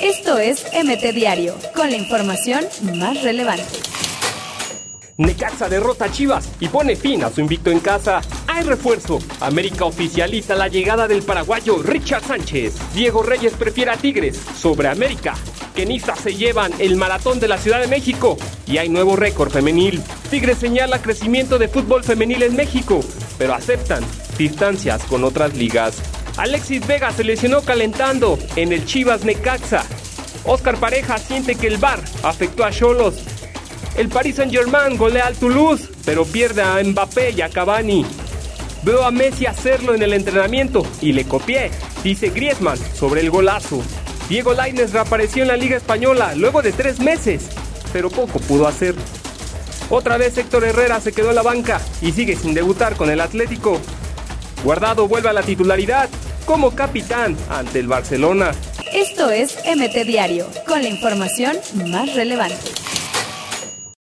Esto es MT Diario, con la información más relevante. Necaxa derrota a Chivas y pone fin a su invicto en casa. Hay refuerzo. América oficializa la llegada del paraguayo Richard Sánchez. Diego Reyes prefiere a Tigres sobre América. Kenistas se llevan el maratón de la Ciudad de México y hay nuevo récord femenil. Tigres señala crecimiento de fútbol femenil en México, pero aceptan distancias con otras ligas. Alexis Vega se lesionó calentando en el Chivas Necaxa. Oscar Pareja siente que el VAR afectó a Cholos. El Paris Saint-Germain golea al Toulouse, pero pierde a Mbappé y a Cavani. Veo a Messi hacerlo en el entrenamiento y le copié, dice Griezmann sobre el golazo. Diego Lainez reapareció en la Liga Española luego de tres meses, pero poco pudo hacer. Otra vez Héctor Herrera se quedó en la banca y sigue sin debutar con el Atlético. Guardado vuelve a la titularidad como capitán ante el Barcelona. Esto es MT Diario, con la información más relevante.